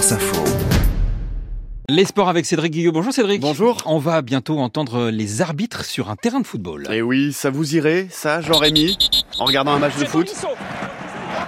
Info. Les sports avec Cédric Guillot. Bonjour Cédric. Bonjour. On va bientôt entendre les arbitres sur un terrain de football. Et oui, ça vous irait, ça, Jean-Rémy, en regardant un match de foot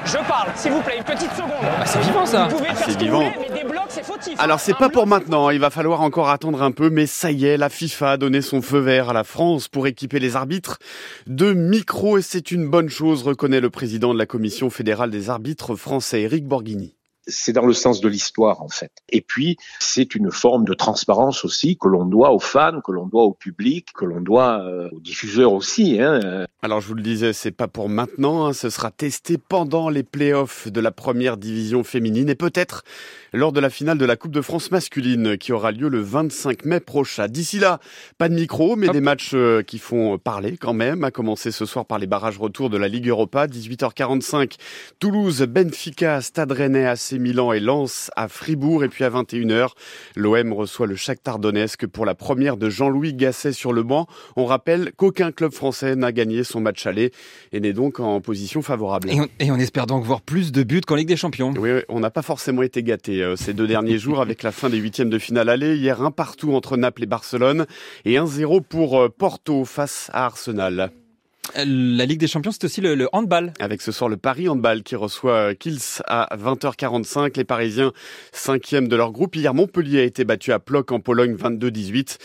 Je parle, s'il vous plaît, une petite seconde. Bah, c'est vivant ça. Vous pouvez faire C'est ce que vous vivant. voulez, mais des blocs, c'est fautif. Alors c'est pas pour maintenant, il va falloir encore attendre un peu, mais ça y est, la FIFA a donné son feu vert à la France pour équiper les arbitres de micros et c'est une bonne chose, reconnaît le président de la Commission fédérale des arbitres français, Eric Borghini. C'est dans le sens de l'histoire en fait. Et puis c'est une forme de transparence aussi que l'on doit aux fans, que l'on doit au public, que l'on doit euh, aux diffuseurs aussi. Hein. Alors je vous le disais, c'est pas pour maintenant, hein, ce sera testé pendant les playoffs de la première division féminine et peut-être lors de la finale de la Coupe de France masculine qui aura lieu le 25 mai prochain. D'ici là, pas de micro, mais Hop. des matchs euh, qui font parler quand même, à commencer ce soir par les barrages retour de la Ligue Europa, 18h45, Toulouse, Benfica, Stade Rennais, AC Milan et Lens à Fribourg et puis à 21h, l'OM reçoit le Shakhtar Donetsk pour la première de Jean-Louis Gasset sur le banc. On rappelle qu'aucun club français n'a gagné son match aller et n'est donc en position favorable. Et on, et on espère donc voir plus de buts qu'en Ligue des Champions. Oui, on n'a pas forcément été gâtés euh, ces deux derniers jours avec la fin des huitièmes de finale aller. Hier, un partout entre Naples et Barcelone et 1-0 pour euh, Porto face à Arsenal. Euh, La Ligue des Champions, c'est aussi le, le handball. Avec ce soir le Paris Handball qui reçoit Kils à 20h45. Les Parisiens, cinquième de leur groupe. Hier, Montpellier a été battu à Ploc en Pologne 22-18.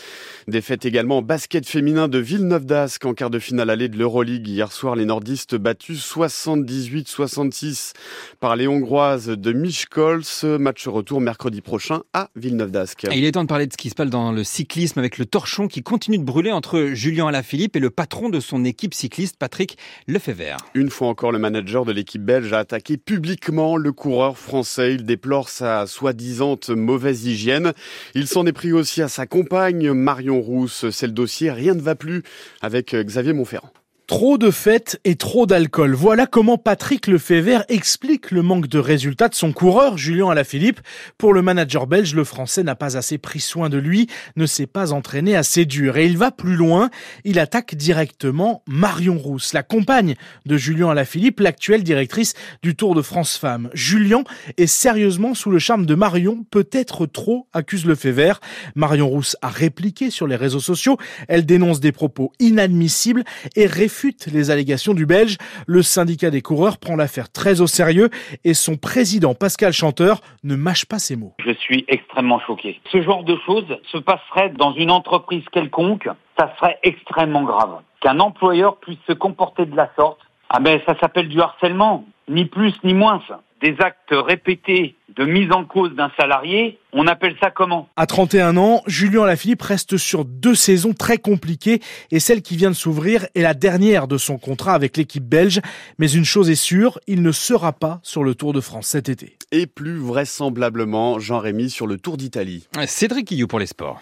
Défaite également en basket féminin de Villeneuve d'Ascq en quart de finale allée de l'Euroleague. Hier soir, les nordistes battus 78-66 par les Hongroises de Miskolc. Match retour mercredi prochain à Villeneuve d'Ascq. Il est temps de parler de ce qui se passe dans le cyclisme avec le torchon qui continue de brûler entre Julien Alaphilippe et le patron de son équipe cycliste, Patrick Lefebvre. Une fois encore, le manager de l'équipe belge a attaqué publiquement le coureur français. Il déplore sa soi-disant mauvaise hygiène. Il s'en est pris aussi à sa compagne, Marion Rousse. C'est le dossier Rien ne va plus avec Xavier Montferrand. Trop de fêtes et trop d'alcool. Voilà comment Patrick Lefebvre explique le manque de résultats de son coureur, Julien Alaphilippe. Pour le manager belge, le français n'a pas assez pris soin de lui, ne s'est pas entraîné assez dur. Et il va plus loin. Il attaque directement Marion Rousse, la compagne de Julien Alaphilippe, l'actuelle directrice du Tour de France Femmes. Julien est sérieusement sous le charme de Marion, peut-être trop, accuse Lefebvre. Marion Rousse a répliqué sur les réseaux sociaux. Elle dénonce des propos inadmissibles et réfute les allégations du Belge. Le syndicat des coureurs prend l'affaire très au sérieux et son président Pascal Chanteur ne mâche pas ses mots. Je suis extrêmement choqué. Ce genre de choses se passerait dans une entreprise quelconque, ça serait extrêmement grave. Qu'un employeur puisse se comporter de la sorte, ah ben ça s'appelle du harcèlement, ni plus ni moins. Des actes répétés de mise en cause d'un salarié, on appelle ça comment? À 31 ans, Julien Alaphilippe reste sur deux saisons très compliquées et celle qui vient de s'ouvrir est la dernière de son contrat avec l'équipe belge. Mais une chose est sûre, il ne sera pas sur le Tour de France cet été. Et plus vraisemblablement, Jean-Rémy sur le Tour d'Italie. Cédric Guillot pour les sports.